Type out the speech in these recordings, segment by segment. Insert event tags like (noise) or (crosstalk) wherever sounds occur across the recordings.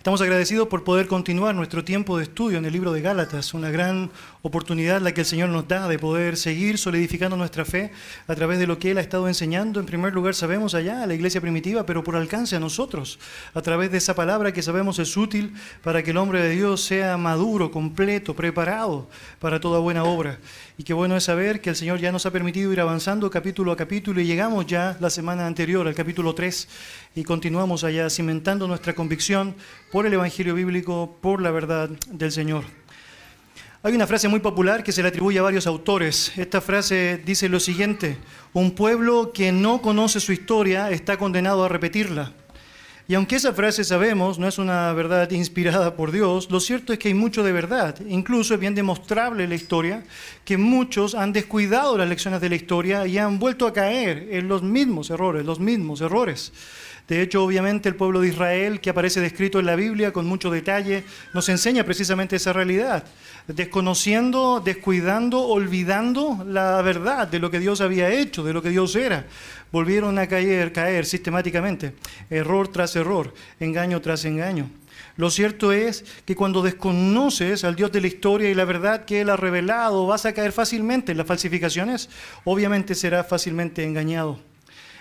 Estamos agradecidos por poder continuar nuestro tiempo de estudio en el libro de Gálatas, una gran oportunidad la que el Señor nos da de poder seguir solidificando nuestra fe a través de lo que Él ha estado enseñando. En primer lugar, sabemos allá a la iglesia primitiva, pero por alcance a nosotros, a través de esa palabra que sabemos es útil para que el hombre de Dios sea maduro, completo, preparado para toda buena obra. Y qué bueno es saber que el Señor ya nos ha permitido ir avanzando capítulo a capítulo y llegamos ya la semana anterior al capítulo 3 y continuamos allá cimentando nuestra convicción por el Evangelio bíblico, por la verdad del Señor. Hay una frase muy popular que se le atribuye a varios autores. Esta frase dice lo siguiente, un pueblo que no conoce su historia está condenado a repetirla. Y aunque esa frase sabemos no es una verdad (laughs) inspirada por Dios, lo cierto es que hay mucho de verdad. Incluso es bien demostrable en la historia que muchos han descuidado las lecciones de la historia y han vuelto a caer en los mismos errores, los mismos errores. De hecho, obviamente el pueblo de Israel, que aparece descrito en la Biblia con mucho detalle, nos enseña precisamente esa realidad, desconociendo, descuidando, olvidando la verdad de lo que Dios había hecho, de lo que Dios era volvieron a caer, caer sistemáticamente, error tras error, engaño tras engaño. Lo cierto es que cuando desconoces al Dios de la historia y la verdad que Él ha revelado, vas a caer fácilmente en las falsificaciones, obviamente serás fácilmente engañado.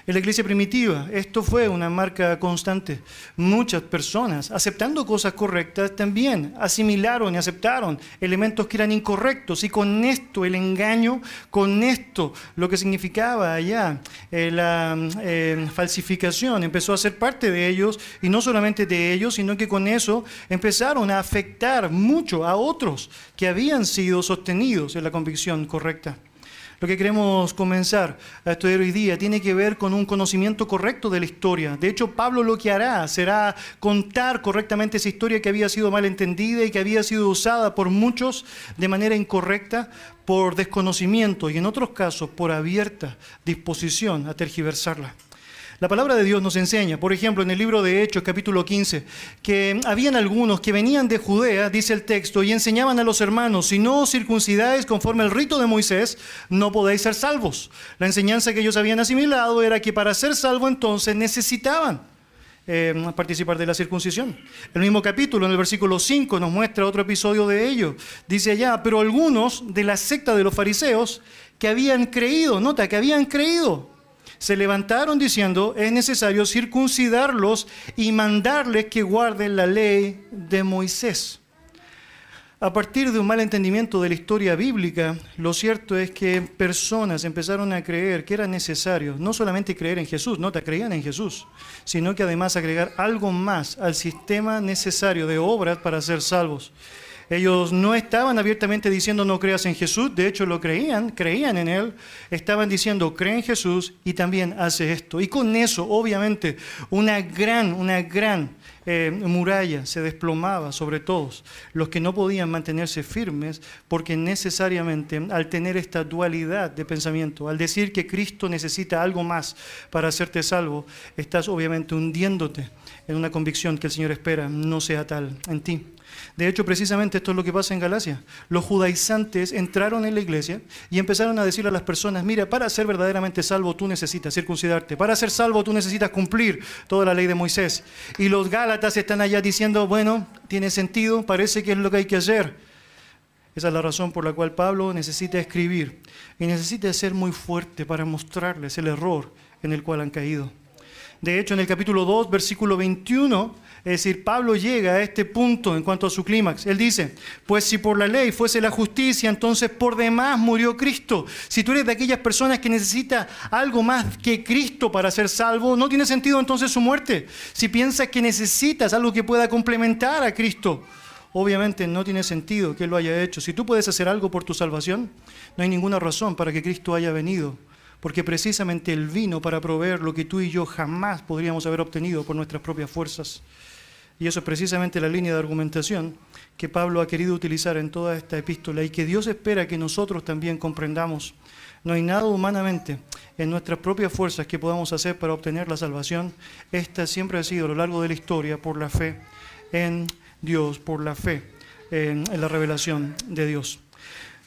En la iglesia primitiva esto fue una marca constante. Muchas personas, aceptando cosas correctas, también asimilaron y aceptaron elementos que eran incorrectos. Y con esto, el engaño, con esto, lo que significaba allá eh, la eh, falsificación, empezó a ser parte de ellos, y no solamente de ellos, sino que con eso empezaron a afectar mucho a otros que habían sido sostenidos en la convicción correcta. Lo que queremos comenzar a estudiar hoy día tiene que ver con un conocimiento correcto de la historia. De hecho, Pablo lo que hará será contar correctamente esa historia que había sido mal entendida y que había sido usada por muchos de manera incorrecta, por desconocimiento y en otros casos por abierta disposición a tergiversarla. La palabra de Dios nos enseña, por ejemplo, en el libro de Hechos, capítulo 15, que habían algunos que venían de Judea, dice el texto, y enseñaban a los hermanos, si no os circuncidáis conforme al rito de Moisés, no podéis ser salvos. La enseñanza que ellos habían asimilado era que para ser salvo entonces necesitaban eh, participar de la circuncisión. El mismo capítulo, en el versículo 5, nos muestra otro episodio de ello. Dice allá, pero algunos de la secta de los fariseos que habían creído, nota, que habían creído, se levantaron diciendo, es necesario circuncidarlos y mandarles que guarden la ley de Moisés. A partir de un mal entendimiento de la historia bíblica, lo cierto es que personas empezaron a creer que era necesario no solamente creer en Jesús, no te creían en Jesús, sino que además agregar algo más al sistema necesario de obras para ser salvos. Ellos no estaban abiertamente diciendo no creas en Jesús, de hecho lo creían, creían en Él, estaban diciendo cree en Jesús y también hace esto. Y con eso, obviamente, una gran, una gran eh, muralla se desplomaba sobre todos, los que no podían mantenerse firmes, porque necesariamente al tener esta dualidad de pensamiento, al decir que Cristo necesita algo más para hacerte salvo, estás obviamente hundiéndote en una convicción que el Señor espera no sea tal en ti. De hecho, precisamente esto es lo que pasa en Galacia. Los judaizantes entraron en la iglesia y empezaron a decirle a las personas, mira, para ser verdaderamente salvo tú necesitas circuncidarte, para ser salvo tú necesitas cumplir toda la ley de Moisés. Y los gálatas están allá diciendo, bueno, tiene sentido, parece que es lo que hay que hacer. Esa es la razón por la cual Pablo necesita escribir y necesita ser muy fuerte para mostrarles el error en el cual han caído. De hecho, en el capítulo 2, versículo 21, es decir, Pablo llega a este punto en cuanto a su clímax. Él dice, pues si por la ley fuese la justicia, entonces por demás murió Cristo. Si tú eres de aquellas personas que necesita algo más que Cristo para ser salvo, no tiene sentido entonces su muerte. Si piensas que necesitas algo que pueda complementar a Cristo, obviamente no tiene sentido que Él lo haya hecho. Si tú puedes hacer algo por tu salvación, no hay ninguna razón para que Cristo haya venido porque precisamente Él vino para proveer lo que tú y yo jamás podríamos haber obtenido por nuestras propias fuerzas. Y eso es precisamente la línea de argumentación que Pablo ha querido utilizar en toda esta epístola y que Dios espera que nosotros también comprendamos. No hay nada humanamente en nuestras propias fuerzas que podamos hacer para obtener la salvación. Esta siempre ha sido a lo largo de la historia por la fe en Dios, por la fe en, la revelación de Dios.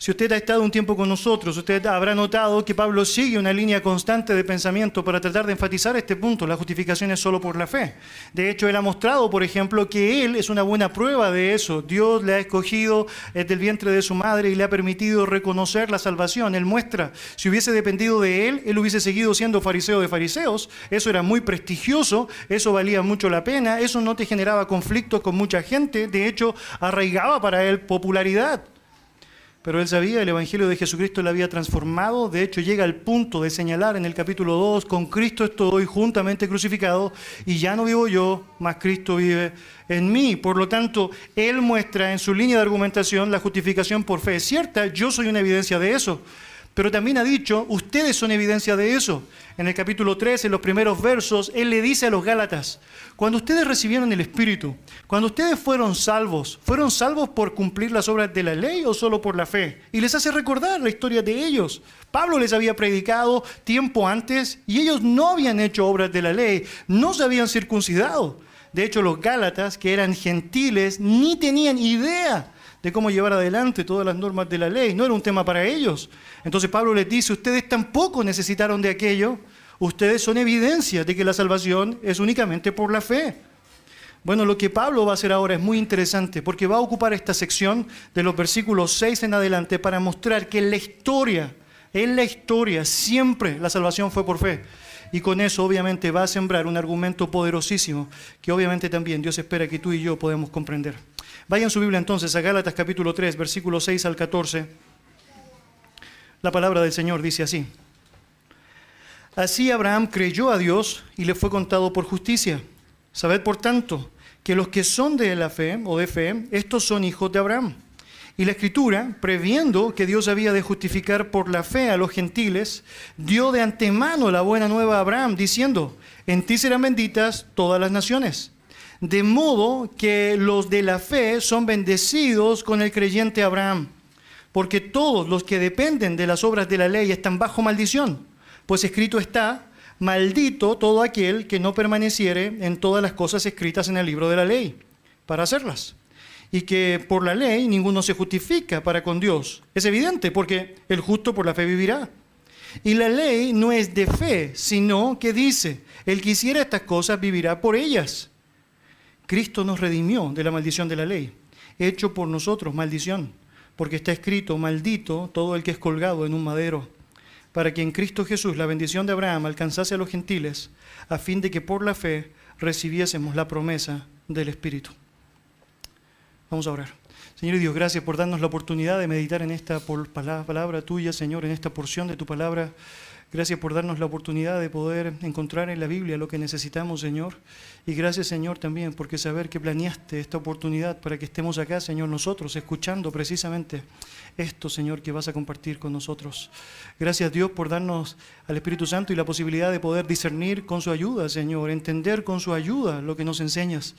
Si usted ha estado un tiempo con nosotros, usted habrá notado que Pablo sigue una línea constante de pensamiento para tratar de enfatizar este punto. La justificación es solo por la fe. De hecho, él ha mostrado, por ejemplo, que él es una buena prueba de eso. Dios le ha escogido desde el vientre de su madre y le ha permitido reconocer la salvación. Él muestra, si hubiese dependido de él, él hubiese seguido siendo fariseo de fariseos. Eso era muy prestigioso, eso valía mucho la pena, eso no te generaba conflictos con mucha gente. De hecho, arraigaba para él popularidad. Pero él sabía, el Evangelio de Jesucristo le había transformado. De hecho, llega al punto de señalar en el capítulo 2, con Cristo estoy juntamente crucificado y ya no vivo yo, mas Cristo vive en mí. Por lo tanto, él muestra en su línea de argumentación la justificación por fe. Es cierta, yo soy una evidencia de eso. Pero también ha dicho, ustedes son evidencia de eso. En el capítulo 3, en los primeros versos, Él le dice a los Gálatas, cuando ustedes recibieron el Espíritu, cuando ustedes fueron salvos, ¿fueron salvos por cumplir las obras de la ley o solo por la fe? Y les hace recordar la historia de ellos. Pablo les había predicado tiempo antes y ellos no habían hecho obras de la ley, no se habían circuncidado. De hecho, los Gálatas, que eran gentiles, ni tenían idea de cómo llevar adelante todas las normas de la ley. No era un tema para ellos. Entonces Pablo les dice, ustedes tampoco necesitaron de aquello, ustedes son evidencia de que la salvación es únicamente por la fe. Bueno, lo que Pablo va a hacer ahora es muy interesante porque va a ocupar esta sección de los versículos 6 en adelante para mostrar que en la historia, en la historia, siempre la salvación fue por fe. Y con eso obviamente va a sembrar un argumento poderosísimo que obviamente también Dios espera que tú y yo podamos comprender. Vayan su Biblia entonces a Gálatas capítulo 3, versículo 6 al 14. La palabra del Señor dice así. Así Abraham creyó a Dios y le fue contado por justicia. Sabed por tanto que los que son de la fe o de fe, estos son hijos de Abraham. Y la escritura, previendo que Dios había de justificar por la fe a los gentiles, dio de antemano la buena nueva a Abraham, diciendo, en ti serán benditas todas las naciones de modo que los de la fe son bendecidos con el creyente Abraham, porque todos los que dependen de las obras de la ley están bajo maldición, pues escrito está, maldito todo aquel que no permaneciere en todas las cosas escritas en el libro de la ley, para hacerlas. Y que por la ley ninguno se justifica para con Dios. Es evidente, porque el justo por la fe vivirá. Y la ley no es de fe, sino que dice, el que hiciera estas cosas vivirá por ellas. Cristo nos redimió de la maldición de la ley, hecho por nosotros maldición, porque está escrito, maldito todo el que es colgado en un madero, para que en Cristo Jesús la bendición de Abraham alcanzase a los gentiles, a fin de que por la fe recibiésemos la promesa del Espíritu. Vamos a orar. Señor Dios, gracias por darnos la oportunidad de meditar en esta palabra tuya, Señor, en esta porción de tu palabra. Gracias por darnos la oportunidad de poder encontrar en la Biblia lo que necesitamos, Señor. Y gracias, Señor, también porque saber que planeaste esta oportunidad para que estemos acá, Señor, nosotros, escuchando precisamente esto, Señor, que vas a compartir con nosotros. Gracias, Dios, por darnos al Espíritu Santo y la posibilidad de poder discernir con su ayuda, Señor, entender con su ayuda lo que nos enseñas.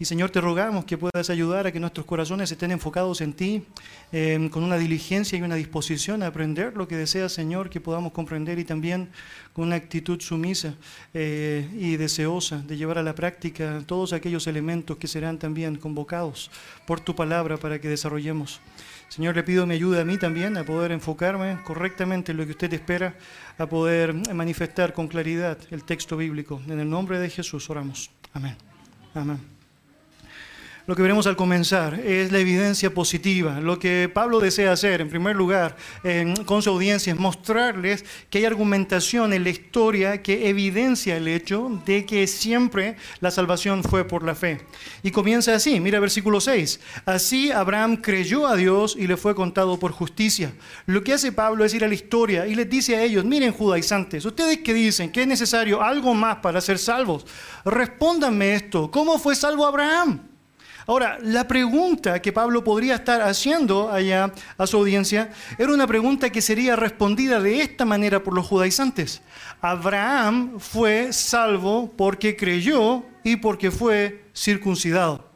Y Señor, te rogamos que puedas ayudar a que nuestros corazones estén enfocados en ti, em, con una diligencia y una disposición a aprender lo que deseas, Señor, que podamos comprender y también con una actitud sumisa eh, y deseosa de llevar a la práctica todos aquellos elementos que serán también convocados por tu palabra para que desarrollemos. Señor, le pido me ayude a mí también a poder enfocarme correctamente en lo que usted espera, a poder manifestar con claridad el texto bíblico. En el nombre de Jesús oramos. Amén. Amén. Lo que veremos al comenzar es la evidencia positiva. Lo que Pablo desea hacer, en primer lugar, con su audiencia, es mostrarles que hay argumentación en la historia que evidencia el hecho de que siempre la salvación fue por la fe. Y comienza así, mira versículo 6. Así Abraham creyó a Dios y le fue contado por justicia. Lo que hace Pablo es ir a la historia y les dice a ellos, miren judaizantes, ustedes que dicen que es necesario algo más para ser salvos, respóndanme esto, ¿cómo fue salvo Abraham? Ahora, la pregunta que Pablo podría estar haciendo allá a su audiencia era una pregunta que sería respondida de esta manera por los judaizantes. Abraham fue salvo porque creyó y porque fue circuncidado.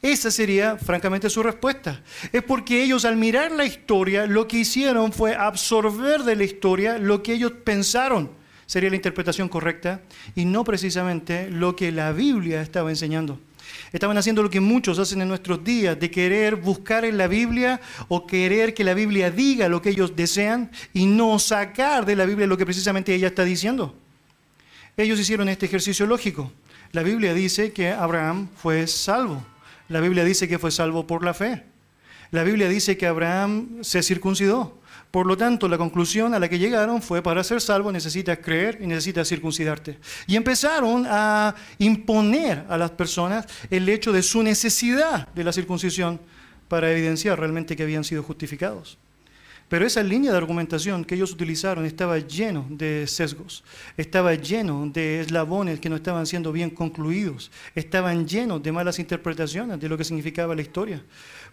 Esa sería, francamente, su respuesta. Es porque ellos al mirar la historia, lo que hicieron fue absorber de la historia lo que ellos pensaron sería la interpretación correcta y no precisamente lo que la Biblia estaba enseñando. Estaban haciendo lo que muchos hacen en nuestros días, de querer buscar en la Biblia o querer que la Biblia diga lo que ellos desean y no sacar de la Biblia lo que precisamente ella está diciendo. Ellos hicieron este ejercicio lógico. La Biblia dice que Abraham fue salvo. La Biblia dice que fue salvo por la fe. La Biblia dice que Abraham se circuncidó. Por lo tanto, la conclusión a la que llegaron fue, para ser salvo necesitas creer y necesitas circuncidarte. Y empezaron a imponer a las personas el hecho de su necesidad de la circuncisión para evidenciar realmente que habían sido justificados. Pero esa línea de argumentación que ellos utilizaron estaba lleno de sesgos, estaba lleno de eslabones que no estaban siendo bien concluidos, estaban llenos de malas interpretaciones de lo que significaba la historia.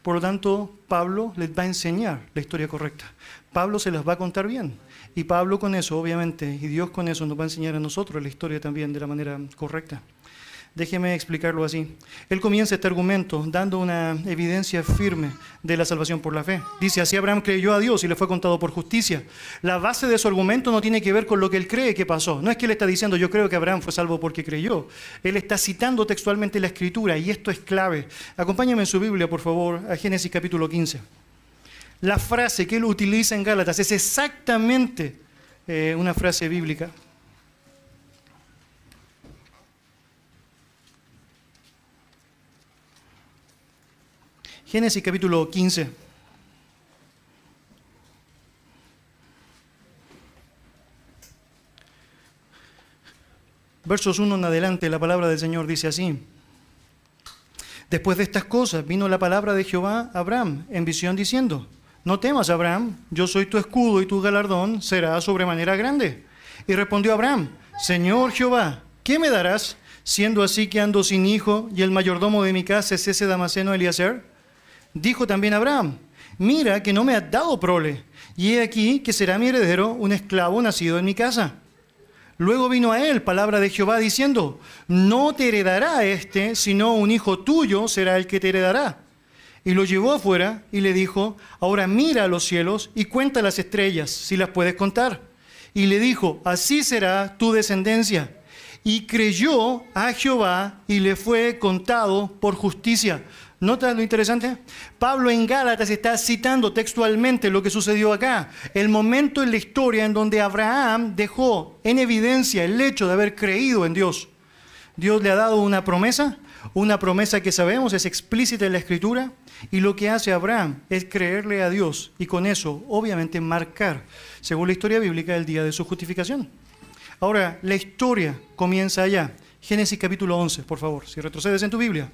Por lo tanto, Pablo les va a enseñar la historia correcta. Pablo se las va a contar bien. Y Pablo con eso, obviamente, y Dios con eso nos va a enseñar a nosotros la historia también de la manera correcta. Déjeme explicarlo así. Él comienza este argumento dando una evidencia firme de la salvación por la fe. Dice, así Abraham creyó a Dios y le fue contado por justicia. La base de su argumento no tiene que ver con lo que él cree que pasó. No es que él está diciendo, yo creo que Abraham fue salvo porque creyó. Él está citando textualmente la escritura y esto es clave. Acompáñame en su Biblia, por favor, a Génesis capítulo 15. La frase que él utiliza en Gálatas es exactamente eh, una frase bíblica. Génesis capítulo 15. Versos 1 en adelante, la palabra del Señor dice así. Después de estas cosas vino la palabra de Jehová a Abraham en visión diciendo, no temas, Abraham, yo soy tu escudo y tu galardón será sobremanera grande. Y respondió Abraham, Señor Jehová, ¿qué me darás, siendo así que ando sin hijo y el mayordomo de mi casa es ese Damaseno Eliezer? Dijo también Abraham, mira que no me has dado prole, y he aquí que será mi heredero un esclavo nacido en mi casa. Luego vino a él palabra de Jehová diciendo, no te heredará este, sino un hijo tuyo será el que te heredará. Y lo llevó afuera y le dijo, ahora mira a los cielos y cuenta las estrellas, si las puedes contar. Y le dijo, así será tu descendencia. Y creyó a Jehová y le fue contado por justicia. ¿Nota lo interesante? Pablo en Gálatas está citando textualmente lo que sucedió acá. El momento en la historia en donde Abraham dejó en evidencia el hecho de haber creído en Dios. Dios le ha dado una promesa, una promesa que sabemos es explícita en la escritura, y lo que hace Abraham es creerle a Dios y con eso, obviamente, marcar, según la historia bíblica, el día de su justificación. Ahora, la historia comienza allá. Génesis capítulo 11, por favor, si retrocedes en tu Biblia.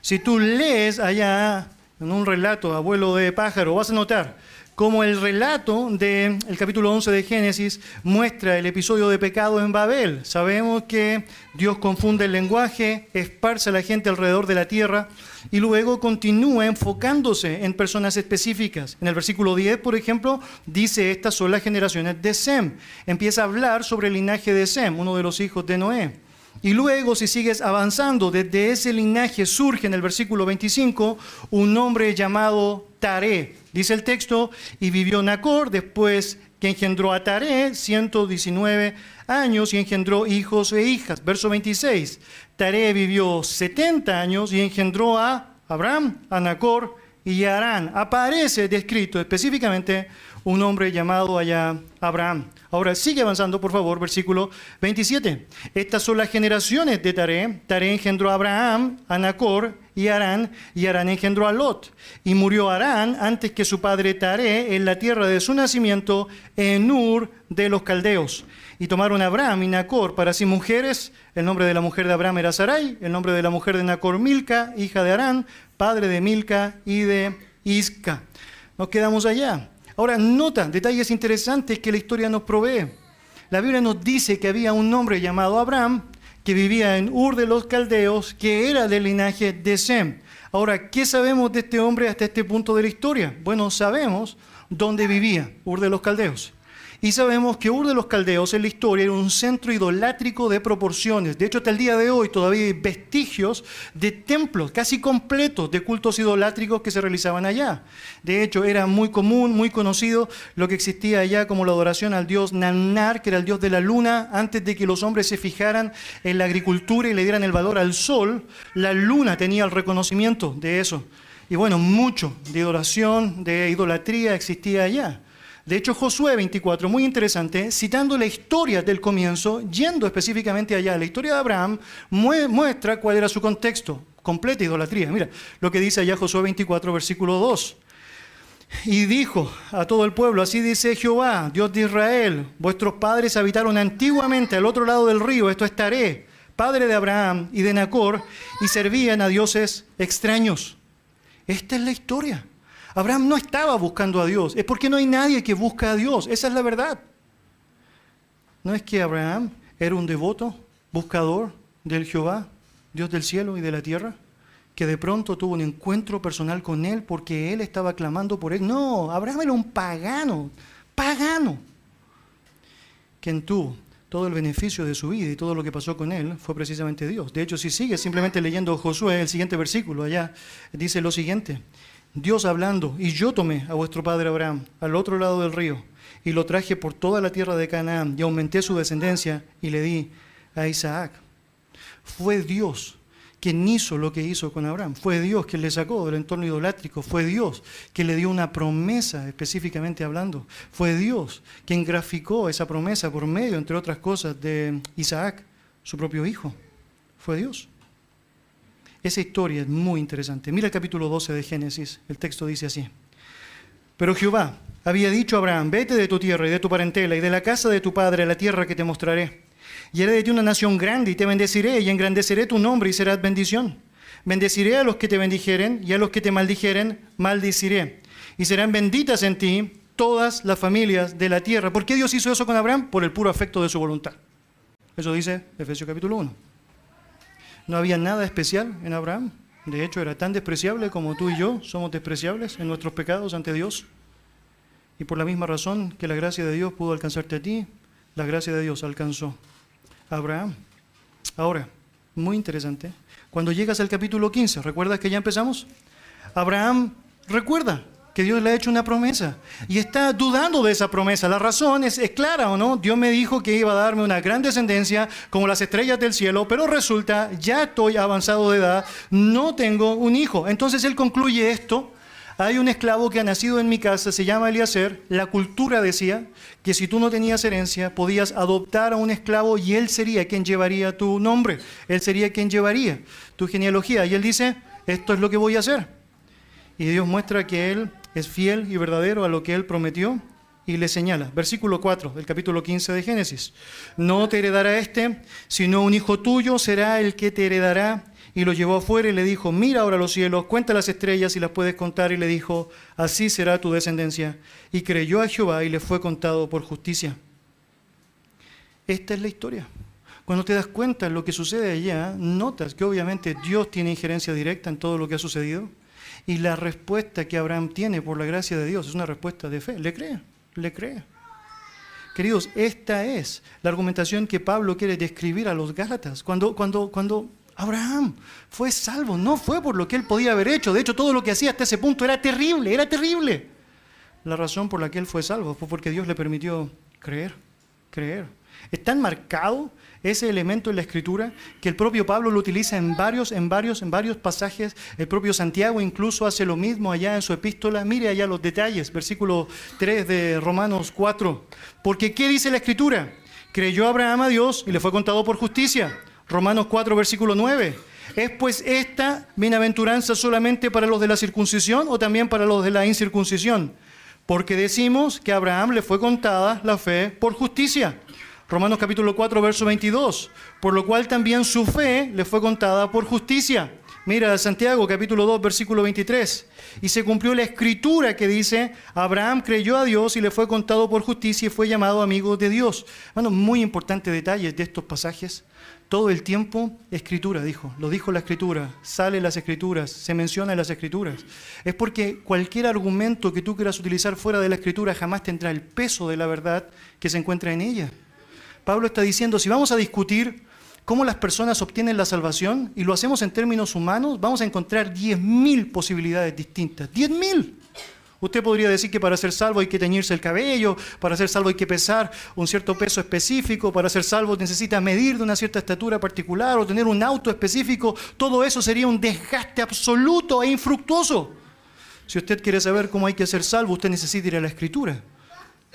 Si tú lees allá en un relato, abuelo de pájaro, vas a notar como el relato del capítulo 11 de Génesis muestra el episodio de pecado en Babel. Sabemos que Dios confunde el lenguaje, esparce a la gente alrededor de la tierra y luego continúa enfocándose en personas específicas. En el versículo 10, por ejemplo, dice estas son las generaciones de Sem. Empieza a hablar sobre el linaje de Sem, uno de los hijos de Noé. Y luego, si sigues avanzando, desde ese linaje surge en el versículo 25 un hombre llamado Taré. Dice el texto, y vivió Nacor, después que engendró a Taré, 119 años, y engendró hijos e hijas. Verso 26, Taré vivió 70 años y engendró a Abraham, a Nacor y a Arán. Aparece descrito específicamente un hombre llamado allá Abraham. Ahora sigue avanzando, por favor, versículo 27. Estas son las generaciones de Taré. Taré engendró a Abraham, a Nacor y Arán, y Arán engendró a Lot. Y murió Arán antes que su padre Taré en la tierra de su nacimiento, en Ur de los caldeos. Y tomaron a Abraham y Nacor para sí mujeres. El nombre de la mujer de Abraham era Sarai, el nombre de la mujer de Nacor Milca, hija de Arán, padre de Milca y de Isca. Nos quedamos allá. Ahora, nota detalles interesantes que la historia nos provee. La Biblia nos dice que había un hombre llamado Abraham que vivía en Ur de los Caldeos, que era del linaje de Sem. Ahora, ¿qué sabemos de este hombre hasta este punto de la historia? Bueno, sabemos dónde vivía, Ur de los Caldeos. Y sabemos que Ur de los Caldeos en la historia era un centro idolátrico de proporciones. De hecho, hasta el día de hoy todavía hay vestigios de templos casi completos de cultos idolátricos que se realizaban allá. De hecho, era muy común, muy conocido lo que existía allá como la adoración al dios Nannar, que era el dios de la luna, antes de que los hombres se fijaran en la agricultura y le dieran el valor al sol. La luna tenía el reconocimiento de eso. Y bueno, mucho de adoración, de idolatría existía allá. De hecho, Josué 24, muy interesante, citando la historia del comienzo, yendo específicamente allá, la historia de Abraham muestra cuál era su contexto, completa idolatría. Mira lo que dice allá Josué 24, versículo 2. Y dijo a todo el pueblo, así dice Jehová, Dios de Israel, vuestros padres habitaron antiguamente al otro lado del río, esto estaré, padre de Abraham y de Nacor, y servían a dioses extraños. Esta es la historia. Abraham no estaba buscando a Dios, es porque no hay nadie que busca a Dios, esa es la verdad. No es que Abraham era un devoto, buscador del Jehová, Dios del cielo y de la tierra, que de pronto tuvo un encuentro personal con él porque él estaba clamando por él. No, Abraham era un pagano, pagano. Quien tuvo todo el beneficio de su vida y todo lo que pasó con él fue precisamente Dios. De hecho, si sigue simplemente leyendo Josué, el siguiente versículo allá, dice lo siguiente. Dios hablando, y yo tomé a vuestro padre Abraham al otro lado del río, y lo traje por toda la tierra de Canaán, y aumenté su descendencia, y le di a Isaac. Fue Dios quien hizo lo que hizo con Abraham. Fue Dios quien le sacó del entorno idolátrico. Fue Dios quien le dio una promesa, específicamente hablando. Fue Dios quien graficó esa promesa por medio, entre otras cosas, de Isaac, su propio hijo. Fue Dios. Esa historia es muy interesante. Mira el capítulo 12 de Génesis. El texto dice así. Pero Jehová había dicho a Abraham, vete de tu tierra y de tu parentela y de la casa de tu padre a la tierra que te mostraré. Y haré de ti una nación grande y te bendeciré y engrandeceré tu nombre y serás bendición. Bendeciré a los que te bendijeren y a los que te maldijeren, maldiciré. Y serán benditas en ti todas las familias de la tierra. ¿Por qué Dios hizo eso con Abraham? Por el puro afecto de su voluntad. Eso dice Efesios capítulo 1. No había nada especial en Abraham. De hecho, era tan despreciable como tú y yo somos despreciables en nuestros pecados ante Dios. Y por la misma razón que la gracia de Dios pudo alcanzarte a ti, la gracia de Dios alcanzó a Abraham. Ahora, muy interesante, cuando llegas al capítulo 15, ¿recuerdas que ya empezamos? Abraham recuerda que Dios le ha hecho una promesa y está dudando de esa promesa. La razón es, clara o no. Dios me dijo que iba a darme una gran descendencia como las estrellas del cielo, pero resulta, ya estoy avanzado de edad, no tengo un hijo. Entonces él concluye esto. Hay un esclavo que ha nacido en mi casa, se llama Eliezer. La cultura decía que si tú no tenías herencia, podías adoptar a un esclavo y él sería quien llevaría tu nombre. Él sería quien llevaría tu genealogía. Y él dice, esto es lo que voy a hacer. Y Dios muestra que él es fiel y verdadero a lo que él prometió y le señala. Versículo 4 del capítulo 15 de Génesis. No te heredará este, sino un hijo tuyo será el que te heredará. Y lo llevó afuera y le dijo, mira ahora los cielos, cuenta las estrellas y las puedes contar. Y le dijo, así será tu descendencia. Y creyó a Jehová y le fue contado por justicia. Esta es la historia. Cuando te das cuenta de lo que sucede allá, notas que obviamente Dios tiene injerencia directa en todo lo que ha sucedido. Y la respuesta que Abraham tiene por la gracia de Dios es una respuesta de fe. Le cree, le cree. Queridos, esta es la argumentación que Pablo quiere describir a los Gálatas. Cuando, cuando, cuando Abraham fue salvo, no fue por lo que él podía haber hecho. De hecho, todo lo que hacía hasta ese punto era terrible, era terrible. La razón por la que él fue salvo fue porque Dios le permitió creer, creer. Es tan marcado ese elemento en la escritura que el propio Pablo lo utiliza en varios, en varios, en varios pasajes. El propio Santiago incluso hace lo mismo allá en su epístola. Mire allá los detalles, versículo 3 de Romanos 4. Porque ¿qué dice la escritura? Creyó Abraham a Dios y le fue contado por justicia. Romanos 4, versículo 9. ¿Es pues esta bienaventuranza solamente para los de la circuncisión o también para los de la incircuncisión? Porque decimos que a Abraham le fue contada la fe por justicia. Romanos capítulo 4, verso 22. Por lo cual también su fe le fue contada por justicia. Mira Santiago capítulo 2 versículo 23. Y se cumplió la escritura que dice, Abraham creyó a Dios y le fue contado por justicia y fue llamado amigo de Dios. Bueno, muy importante detalle de estos pasajes. Todo el tiempo escritura, dijo. Lo dijo la escritura. Sale las escrituras. Se menciona en las escrituras. Es porque cualquier argumento que tú quieras utilizar fuera de la escritura jamás tendrá el peso de la verdad que se encuentra en ella. Pablo está diciendo, si vamos a discutir cómo las personas obtienen la salvación y lo hacemos en términos humanos, vamos a encontrar 10.000 posibilidades distintas. 10.000. Usted podría decir que para ser salvo hay que teñirse el cabello, para ser salvo hay que pesar un cierto peso específico, para ser salvo necesita medir de una cierta estatura particular o tener un auto específico. Todo eso sería un desgaste absoluto e infructuoso. Si usted quiere saber cómo hay que ser salvo, usted necesita ir a la escritura,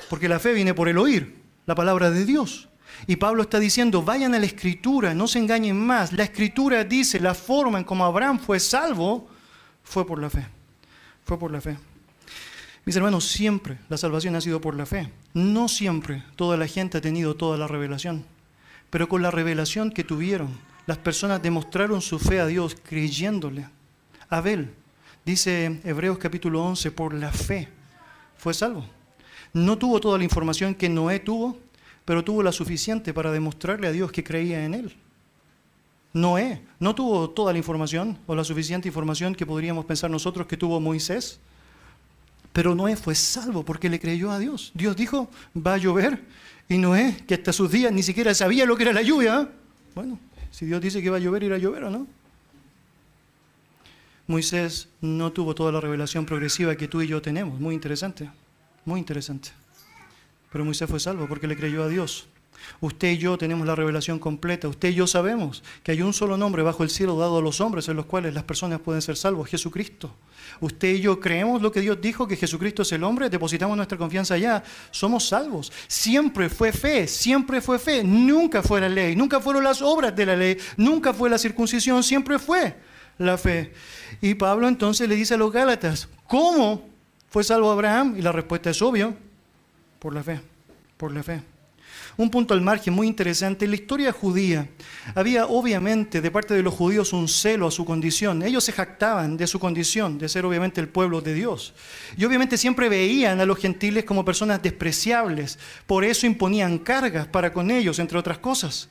porque la fe viene por el oír, la palabra de Dios. Y Pablo está diciendo, vayan a la escritura, no se engañen más. La escritura dice, la forma en como Abraham fue salvo fue por la fe. Fue por la fe. Mis hermanos, siempre la salvación ha sido por la fe. No siempre toda la gente ha tenido toda la revelación. Pero con la revelación que tuvieron, las personas demostraron su fe a Dios creyéndole. Abel, dice Hebreos capítulo 11, por la fe fue salvo. No tuvo toda la información que Noé tuvo, pero tuvo la suficiente para demostrarle a Dios que creía en él. Noé no tuvo toda la información o la suficiente información que podríamos pensar nosotros que tuvo Moisés, pero Noé fue salvo porque le creyó a Dios. Dios dijo, va a llover, y Noé, que hasta sus días ni siquiera sabía lo que era la lluvia, bueno, si Dios dice que va a llover, irá a llover o no. Moisés no tuvo toda la revelación progresiva que tú y yo tenemos. Muy interesante, muy interesante. Pero Moisés fue salvo porque le creyó a Dios. Usted y yo tenemos la revelación completa. Usted y yo sabemos que hay un solo nombre bajo el cielo dado a los hombres en los cuales las personas pueden ser salvos, Jesucristo. Usted y yo creemos lo que Dios dijo, que Jesucristo es el hombre, depositamos nuestra confianza allá, somos salvos. Siempre fue fe, siempre fue fe, nunca fue la ley, nunca fueron las obras de la ley, nunca fue la circuncisión, siempre fue la fe. Y Pablo entonces le dice a los Gálatas, ¿cómo fue salvo Abraham? Y la respuesta es obvia, por la fe, por la fe. Un punto al margen muy interesante, en la historia judía había obviamente de parte de los judíos un celo a su condición. Ellos se jactaban de su condición, de ser obviamente el pueblo de Dios. Y obviamente siempre veían a los gentiles como personas despreciables. Por eso imponían cargas para con ellos, entre otras cosas.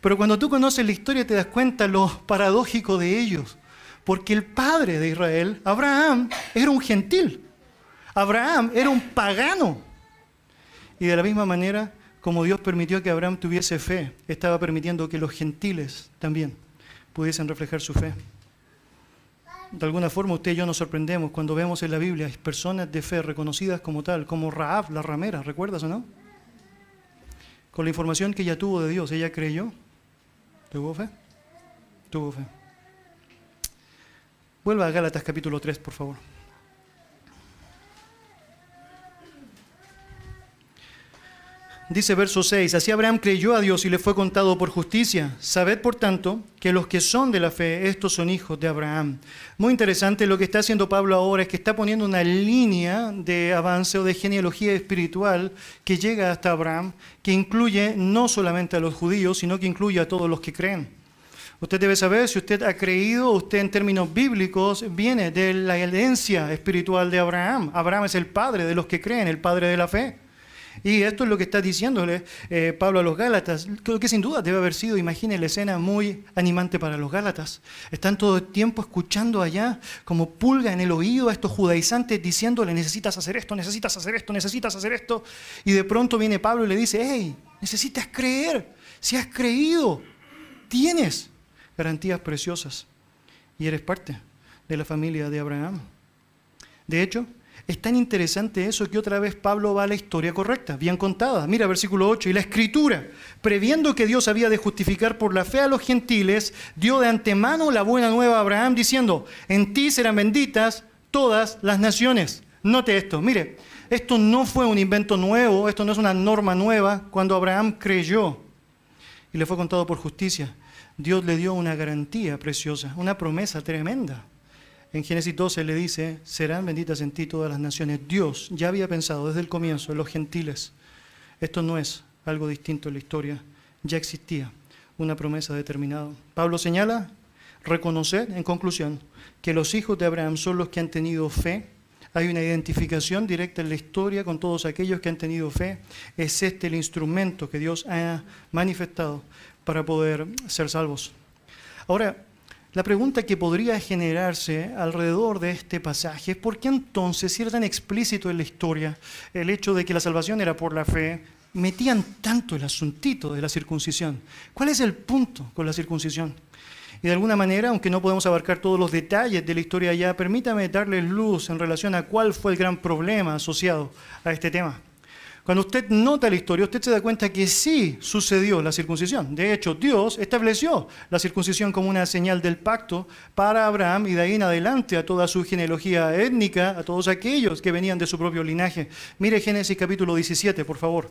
Pero cuando tú conoces la historia te das cuenta lo paradójico de ellos. Porque el padre de Israel, Abraham, era un gentil. Abraham era un pagano. Y de la misma manera, como Dios permitió que Abraham tuviese fe, estaba permitiendo que los gentiles también pudiesen reflejar su fe. De alguna forma usted y yo nos sorprendemos cuando vemos en la Biblia personas de fe reconocidas como tal, como Raab, la ramera, ¿recuerdas o no? Con la información que ella tuvo de Dios, ella creyó. ¿Tuvo fe? Tuvo fe. Vuelva a Gálatas capítulo 3, por favor. Dice verso 6, así Abraham creyó a Dios y le fue contado por justicia. Sabed, por tanto, que los que son de la fe, estos son hijos de Abraham. Muy interesante lo que está haciendo Pablo ahora es que está poniendo una línea de avance o de genealogía espiritual que llega hasta Abraham, que incluye no solamente a los judíos, sino que incluye a todos los que creen. Usted debe saber, si usted ha creído, usted en términos bíblicos viene de la herencia espiritual de Abraham. Abraham es el padre de los que creen, el padre de la fe. Y esto es lo que está diciéndole eh, Pablo a los Gálatas, Creo que sin duda debe haber sido, imagine la escena muy animante para los Gálatas. Están todo el tiempo escuchando allá como pulga en el oído a estos judaizantes diciéndole, necesitas hacer esto, necesitas hacer esto, necesitas hacer esto. Y de pronto viene Pablo y le dice, hey, necesitas creer. Si has creído, tienes garantías preciosas. Y eres parte de la familia de Abraham. De hecho, es tan interesante eso que otra vez Pablo va a la historia correcta, bien contada. Mira versículo 8, y la escritura, previendo que Dios había de justificar por la fe a los gentiles, dio de antemano la buena nueva a Abraham diciendo, en ti serán benditas todas las naciones. Note esto, mire, esto no fue un invento nuevo, esto no es una norma nueva, cuando Abraham creyó y le fue contado por justicia. Dios le dio una garantía preciosa, una promesa tremenda. En Génesis 12 le dice, serán benditas en ti todas las naciones. Dios ya había pensado desde el comienzo en los gentiles. Esto no es algo distinto en la historia, ya existía una promesa determinada. Pablo señala, Reconocer, en conclusión, que los hijos de Abraham son los que han tenido fe. Hay una identificación directa en la historia con todos aquellos que han tenido fe. Es este el instrumento que Dios ha manifestado para poder ser salvos. Ahora, la pregunta que podría generarse alrededor de este pasaje es por qué entonces, si era tan explícito en la historia el hecho de que la salvación era por la fe, metían tanto el asuntito de la circuncisión. ¿Cuál es el punto con la circuncisión? Y de alguna manera, aunque no podemos abarcar todos los detalles de la historia ya, permítame darles luz en relación a cuál fue el gran problema asociado a este tema. Cuando usted nota la historia, usted se da cuenta que sí sucedió la circuncisión. De hecho, Dios estableció la circuncisión como una señal del pacto para Abraham y de ahí en adelante a toda su genealogía étnica, a todos aquellos que venían de su propio linaje. Mire Génesis capítulo 17, por favor.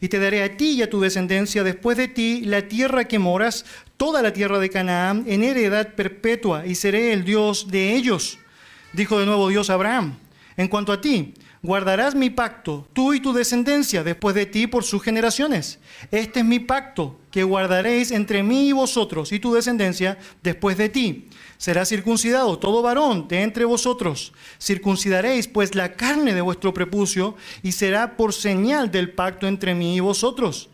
y te daré a ti y a tu descendencia después de ti la tierra que moras, toda la tierra de Canaán, en heredad perpetua, y seré el Dios de ellos. Dijo de nuevo Dios a Abraham, en cuanto a ti, guardarás mi pacto, tú y tu descendencia, después de ti por sus generaciones. Este es mi pacto que guardaréis entre mí y vosotros y tu descendencia después de ti será circuncidado todo varón de entre vosotros. Circuncidaréis pues la carne de vuestro prepucio y será por señal del pacto entre mí y vosotros.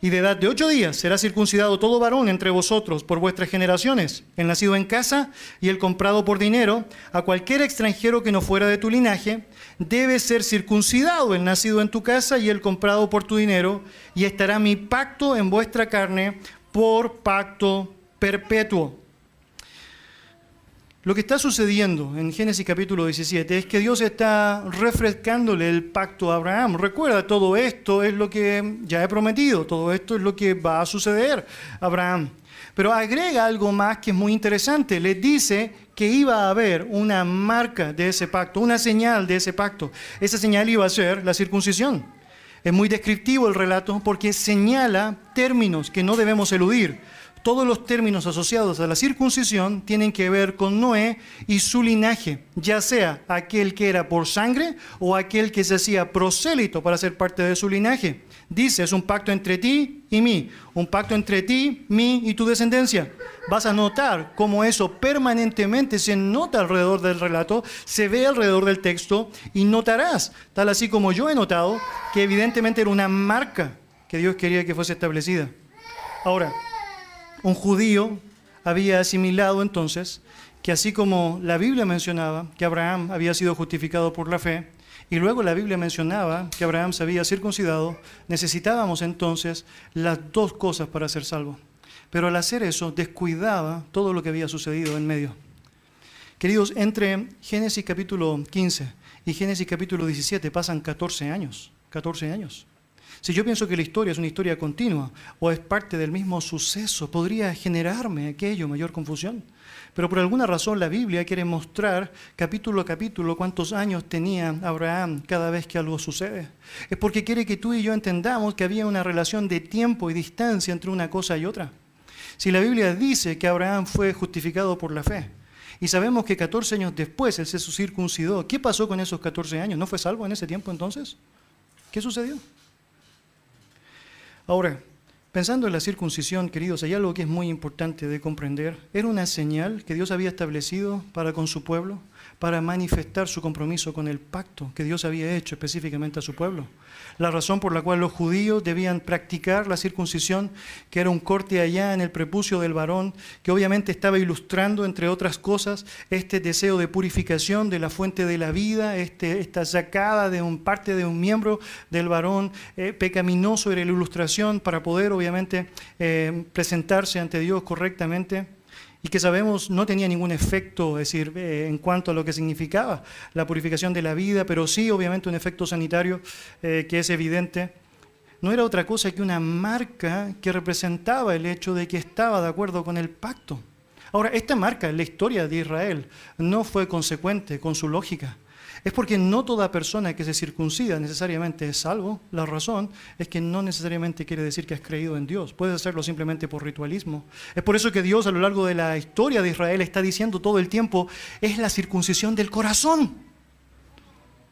Y de edad de ocho días será circuncidado todo varón entre vosotros por vuestras generaciones, el nacido en casa y el comprado por dinero, a cualquier extranjero que no fuera de tu linaje, debe ser circuncidado el nacido en tu casa y el comprado por tu dinero, y estará mi pacto en vuestra carne por pacto perpetuo. Lo que está sucediendo en Génesis capítulo 17 es que Dios está refrescándole el pacto a Abraham. Recuerda, todo esto es lo que ya he prometido, todo esto es lo que va a suceder a Abraham. Pero agrega algo más que es muy interesante. Le dice que iba a haber una marca de ese pacto, una señal de ese pacto. Esa señal iba a ser la circuncisión. Es muy descriptivo el relato porque señala términos que no debemos eludir todos los términos asociados a la circuncisión tienen que ver con Noé y su linaje, ya sea aquel que era por sangre o aquel que se hacía prosélito para ser parte de su linaje. Dice, es un pacto entre ti y mí, un pacto entre ti, mí y tu descendencia. Vas a notar cómo eso permanentemente se nota alrededor del relato, se ve alrededor del texto y notarás, tal así como yo he notado, que evidentemente era una marca que Dios quería que fuese establecida. Ahora, un judío había asimilado entonces que así como la Biblia mencionaba que Abraham había sido justificado por la fe, y luego la Biblia mencionaba que Abraham se había circuncidado, necesitábamos entonces las dos cosas para ser salvo. Pero al hacer eso descuidaba todo lo que había sucedido en medio. Queridos, entre Génesis capítulo 15 y Génesis capítulo 17 pasan 14 años, 14 años. Si yo pienso que la historia es una historia continua o es parte del mismo suceso, podría generarme aquello mayor confusión. Pero por alguna razón la Biblia quiere mostrar capítulo a capítulo cuántos años tenía Abraham cada vez que algo sucede. Es porque quiere que tú y yo entendamos que había una relación de tiempo y distancia entre una cosa y otra. Si la Biblia dice que Abraham fue justificado por la fe, y sabemos que 14 años después él se circuncidó, ¿qué pasó con esos 14 años? ¿No fue salvo en ese tiempo entonces? ¿Qué sucedió? Ahora, pensando en la circuncisión, queridos, hay algo que es muy importante de comprender. Era una señal que Dios había establecido para con su pueblo, para manifestar su compromiso con el pacto que Dios había hecho específicamente a su pueblo la razón por la cual los judíos debían practicar la circuncisión, que era un corte allá en el prepucio del varón, que obviamente estaba ilustrando, entre otras cosas, este deseo de purificación de la fuente de la vida, este, esta sacada de un parte de un miembro del varón eh, pecaminoso, era la ilustración para poder obviamente eh, presentarse ante Dios correctamente. Y que sabemos no tenía ningún efecto, es decir, eh, en cuanto a lo que significaba la purificación de la vida, pero sí obviamente un efecto sanitario eh, que es evidente, no era otra cosa que una marca que representaba el hecho de que estaba de acuerdo con el pacto. Ahora, esta marca en la historia de Israel no fue consecuente con su lógica. Es porque no toda persona que se circuncida necesariamente es salvo. La razón es que no necesariamente quiere decir que has creído en Dios. Puedes hacerlo simplemente por ritualismo. Es por eso que Dios a lo largo de la historia de Israel está diciendo todo el tiempo, es la circuncisión del corazón.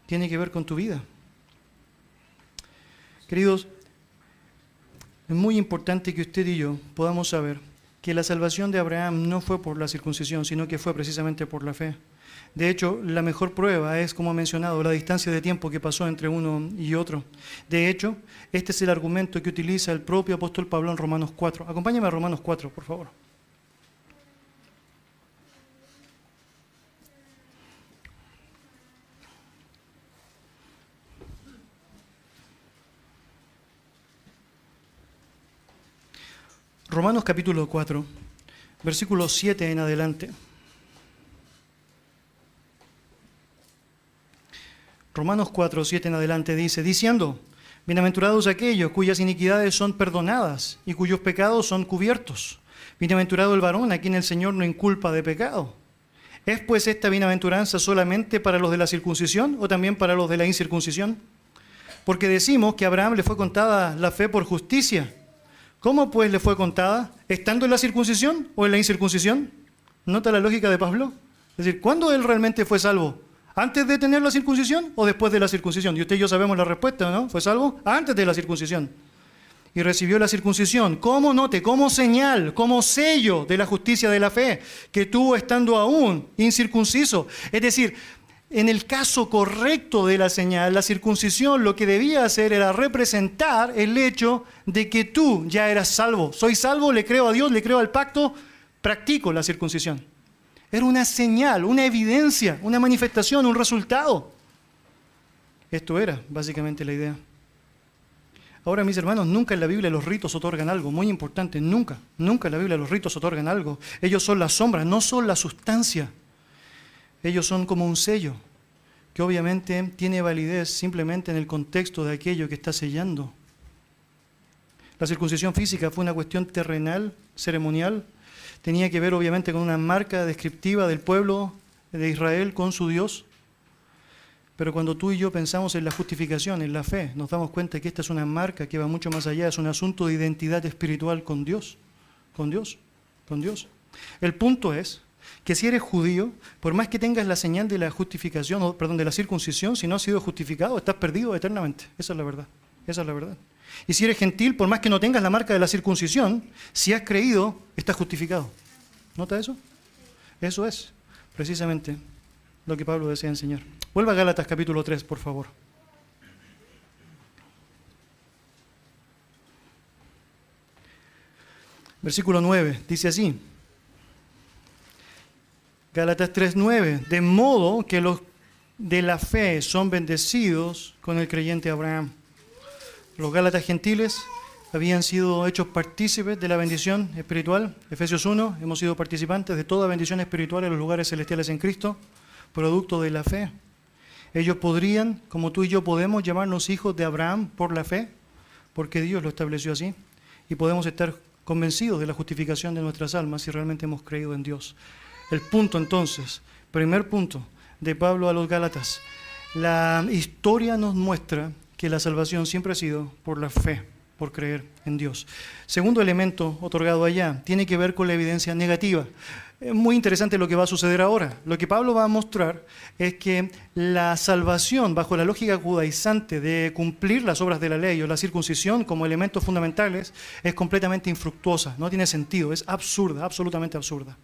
Tiene que ver con tu vida. Queridos, es muy importante que usted y yo podamos saber que la salvación de Abraham no fue por la circuncisión, sino que fue precisamente por la fe. De hecho, la mejor prueba es, como he mencionado, la distancia de tiempo que pasó entre uno y otro. De hecho, este es el argumento que utiliza el propio apóstol Pablo en Romanos 4. Acompáñame a Romanos 4, por favor. Romanos capítulo 4, versículo 7 en adelante. Romanos 4, 7 en adelante dice, diciendo, bienaventurados aquellos cuyas iniquidades son perdonadas y cuyos pecados son cubiertos. Bienaventurado el varón a quien el Señor no inculpa de pecado. ¿Es pues esta bienaventuranza solamente para los de la circuncisión o también para los de la incircuncisión? Porque decimos que a Abraham le fue contada la fe por justicia. ¿Cómo pues le fue contada? ¿Estando en la circuncisión o en la incircuncisión? ¿Nota la lógica de Pablo? Es decir, ¿cuándo él realmente fue salvo? ¿Antes de tener la circuncisión o después de la circuncisión? Y usted y yo sabemos la respuesta, ¿no? ¿Fue salvo? Antes de la circuncisión. Y recibió la circuncisión. ¿Cómo note? Como señal, como sello de la justicia de la fe que tuvo estando aún incircunciso. Es decir, en el caso correcto de la señal, la circuncisión lo que debía hacer era representar el hecho de que tú ya eras salvo. Soy salvo, le creo a Dios, le creo al pacto, practico la circuncisión. Era una señal, una evidencia, una manifestación, un resultado. Esto era básicamente la idea. Ahora, mis hermanos, nunca en la Biblia los ritos otorgan algo, muy importante, nunca, nunca en la Biblia los ritos otorgan algo. Ellos son la sombra, no son la sustancia. Ellos son como un sello, que obviamente tiene validez simplemente en el contexto de aquello que está sellando. La circuncisión física fue una cuestión terrenal, ceremonial, tenía que ver obviamente con una marca descriptiva del pueblo de Israel con su Dios. Pero cuando tú y yo pensamos en la justificación, en la fe, nos damos cuenta que esta es una marca que va mucho más allá, es un asunto de identidad espiritual con Dios, con Dios, con Dios. El punto es que si eres judío, por más que tengas la señal de la justificación, perdón, de la circuncisión, si no has sido justificado, estás perdido eternamente. Esa es la verdad. Esa es la verdad. Y si eres gentil, por más que no tengas la marca de la circuncisión, si has creído, estás justificado. ¿Nota eso? Eso es precisamente lo que Pablo desea enseñar. Vuelva a Gálatas capítulo 3, por favor. Versículo 9, dice así. Gálatas 3:9, de modo que los de la fe son bendecidos con el creyente Abraham. Los Gálatas gentiles habían sido hechos partícipes de la bendición espiritual. Efesios 1, hemos sido participantes de toda bendición espiritual en los lugares celestiales en Cristo, producto de la fe. Ellos podrían, como tú y yo podemos, llamarnos hijos de Abraham por la fe, porque Dios lo estableció así, y podemos estar convencidos de la justificación de nuestras almas si realmente hemos creído en Dios. El punto entonces, primer punto de Pablo a los Gálatas, la historia nos muestra que la salvación siempre ha sido por la fe, por creer en Dios. Segundo elemento otorgado allá tiene que ver con la evidencia negativa. Es muy interesante lo que va a suceder ahora. Lo que Pablo va a mostrar es que la salvación, bajo la lógica judaizante de cumplir las obras de la ley o la circuncisión como elementos fundamentales, es completamente infructuosa, no tiene sentido, es absurda, absolutamente absurda.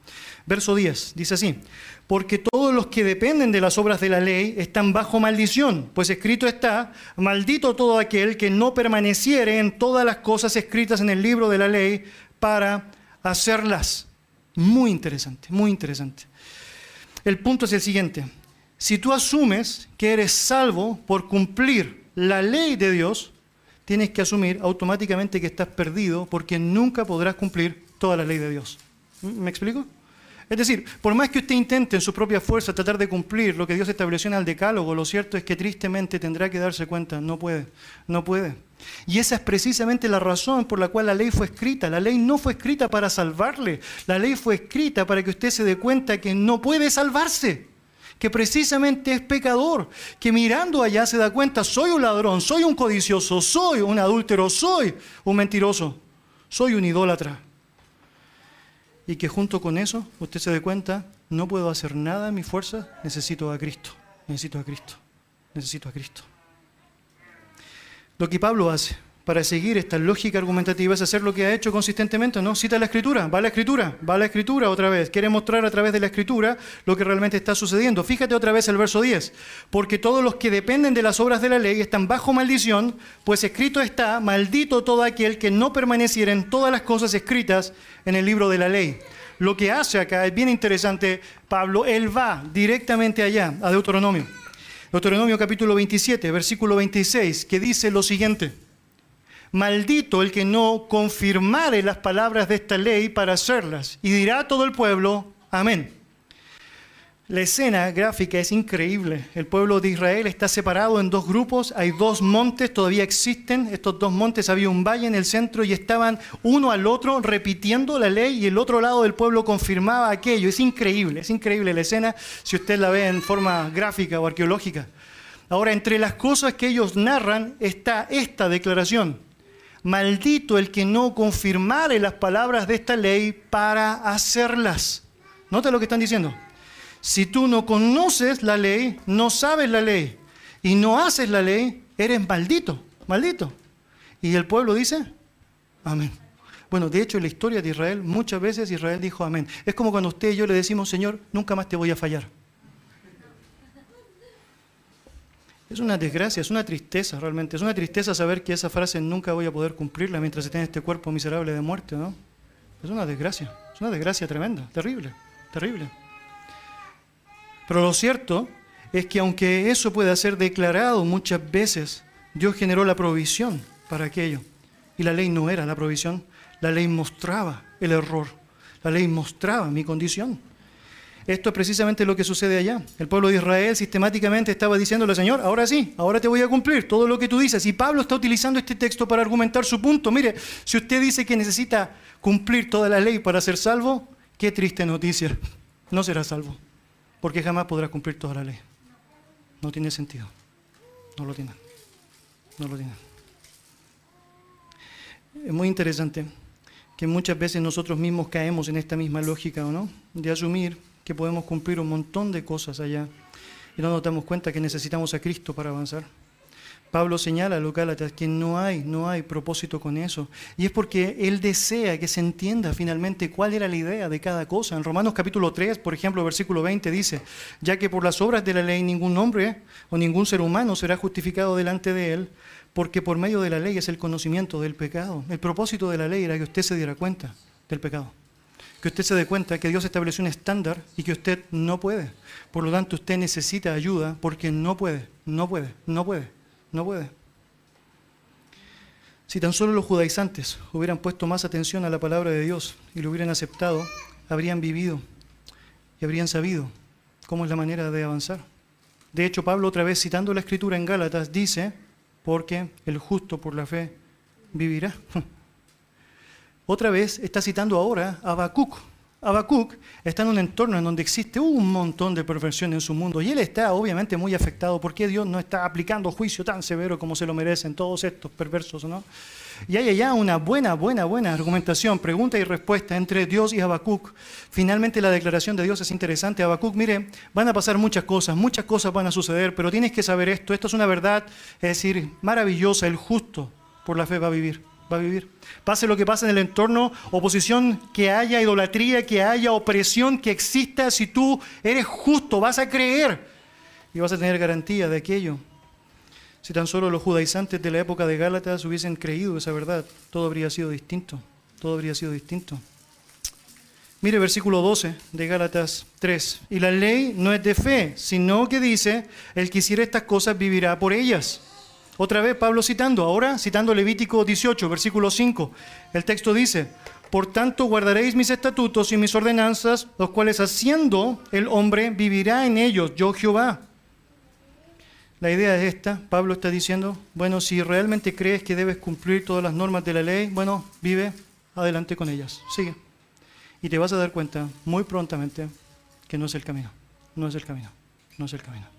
Verso 10 dice así, porque todos los que dependen de las obras de la ley están bajo maldición, pues escrito está, maldito todo aquel que no permaneciere en todas las cosas escritas en el libro de la ley para hacerlas. Muy interesante, muy interesante. El punto es el siguiente. Si tú asumes que eres salvo por cumplir la ley de Dios, tienes que asumir automáticamente que estás perdido porque nunca podrás cumplir toda la ley de Dios. ¿Me explico? Es decir, por más que usted intente en su propia fuerza tratar de cumplir lo que Dios estableció en el decálogo, lo cierto es que tristemente tendrá que darse cuenta, no puede, no puede. Y esa es precisamente la razón por la cual la ley fue escrita. La ley no fue escrita para salvarle, la ley fue escrita para que usted se dé cuenta que no puede salvarse, que precisamente es pecador, que mirando allá se da cuenta, soy un ladrón, soy un codicioso, soy un adúltero, soy un mentiroso, soy un idólatra y que junto con eso usted se dé cuenta, no puedo hacer nada en mi fuerza, necesito a Cristo, necesito a Cristo, necesito a Cristo. Lo que Pablo hace para seguir esta lógica argumentativa es hacer lo que ha hecho consistentemente, ¿no? Cita la escritura, va a la escritura, va a la escritura otra vez, quiere mostrar a través de la escritura lo que realmente está sucediendo. Fíjate otra vez el verso 10, porque todos los que dependen de las obras de la ley están bajo maldición, pues escrito está, maldito todo aquel que no permaneciera en todas las cosas escritas en el libro de la ley. Lo que hace acá es bien interesante, Pablo, él va directamente allá, a Deuteronomio. Deuteronomio capítulo 27, versículo 26, que dice lo siguiente. Maldito el que no confirmare las palabras de esta ley para hacerlas. Y dirá todo el pueblo, amén. La escena gráfica es increíble. El pueblo de Israel está separado en dos grupos, hay dos montes, todavía existen. Estos dos montes había un valle en el centro y estaban uno al otro repitiendo la ley y el otro lado del pueblo confirmaba aquello. Es increíble, es increíble la escena si usted la ve en forma gráfica o arqueológica. Ahora, entre las cosas que ellos narran está esta declaración maldito el que no confirmare las palabras de esta ley para hacerlas. Nota lo que están diciendo. Si tú no conoces la ley, no sabes la ley y no haces la ley, eres maldito, maldito. Y el pueblo dice, amén. Bueno, de hecho en la historia de Israel muchas veces Israel dijo amén. Es como cuando usted y yo le decimos, Señor, nunca más te voy a fallar. Es una desgracia, es una tristeza realmente. Es una tristeza saber que esa frase nunca voy a poder cumplirla mientras esté en este cuerpo miserable de muerte, ¿no? Es una desgracia, es una desgracia tremenda, terrible, terrible. Pero lo cierto es que aunque eso pueda ser declarado muchas veces, Dios generó la provisión para aquello. Y la ley no era la provisión, la ley mostraba el error, la ley mostraba mi condición. Esto es precisamente lo que sucede allá. El pueblo de Israel sistemáticamente estaba diciéndole, Señor, ahora sí, ahora te voy a cumplir todo lo que tú dices. Y Pablo está utilizando este texto para argumentar su punto. Mire, si usted dice que necesita cumplir toda la ley para ser salvo, qué triste noticia. No será salvo, porque jamás podrá cumplir toda la ley. No tiene sentido. No lo tiene. No lo tiene. Es muy interesante que muchas veces nosotros mismos caemos en esta misma lógica, ¿o no? De asumir que podemos cumplir un montón de cosas allá y no nos damos cuenta que necesitamos a Cristo para avanzar. Pablo señala a los Gálatas que no hay, no hay propósito con eso. Y es porque él desea que se entienda finalmente cuál era la idea de cada cosa. En Romanos capítulo 3, por ejemplo, versículo 20 dice, ya que por las obras de la ley ningún hombre o ningún ser humano será justificado delante de él, porque por medio de la ley es el conocimiento del pecado. El propósito de la ley era que usted se diera cuenta del pecado que usted se dé cuenta que Dios estableció un estándar y que usted no puede. Por lo tanto, usted necesita ayuda porque no puede, no puede, no puede, no puede. Si tan solo los judaizantes hubieran puesto más atención a la palabra de Dios y lo hubieran aceptado, habrían vivido y habrían sabido cómo es la manera de avanzar. De hecho, Pablo, otra vez citando la escritura en Gálatas, dice, porque el justo por la fe vivirá. (laughs) Otra vez está citando ahora a Habacuc. Habacuc está en un entorno en donde existe un montón de perversión en su mundo y él está obviamente muy afectado porque Dios no está aplicando juicio tan severo como se lo merecen todos estos perversos, ¿no? Y hay allá una buena, buena, buena argumentación, pregunta y respuesta entre Dios y Habacuc. Finalmente la declaración de Dios es interesante. Habacuc, mire, van a pasar muchas cosas, muchas cosas van a suceder, pero tienes que saber esto, esto es una verdad, es decir, maravillosa, el justo por la fe va a vivir va a vivir. Pase lo que pase en el entorno, oposición, que haya idolatría, que haya opresión, que exista, si tú eres justo, vas a creer y vas a tener garantía de aquello. Si tan solo los judaizantes de la época de Gálatas hubiesen creído esa verdad, todo habría sido distinto. Todo habría sido distinto. Mire versículo 12 de Gálatas 3. Y la ley no es de fe, sino que dice, el que hiciera estas cosas vivirá por ellas. Otra vez Pablo citando, ahora citando Levítico 18, versículo 5. El texto dice, Por tanto, guardaréis mis estatutos y mis ordenanzas, los cuales haciendo el hombre vivirá en ellos, yo Jehová. La idea es esta, Pablo está diciendo, bueno, si realmente crees que debes cumplir todas las normas de la ley, bueno, vive adelante con ellas, sigue. Y te vas a dar cuenta muy prontamente que no es el camino, no es el camino, no es el camino.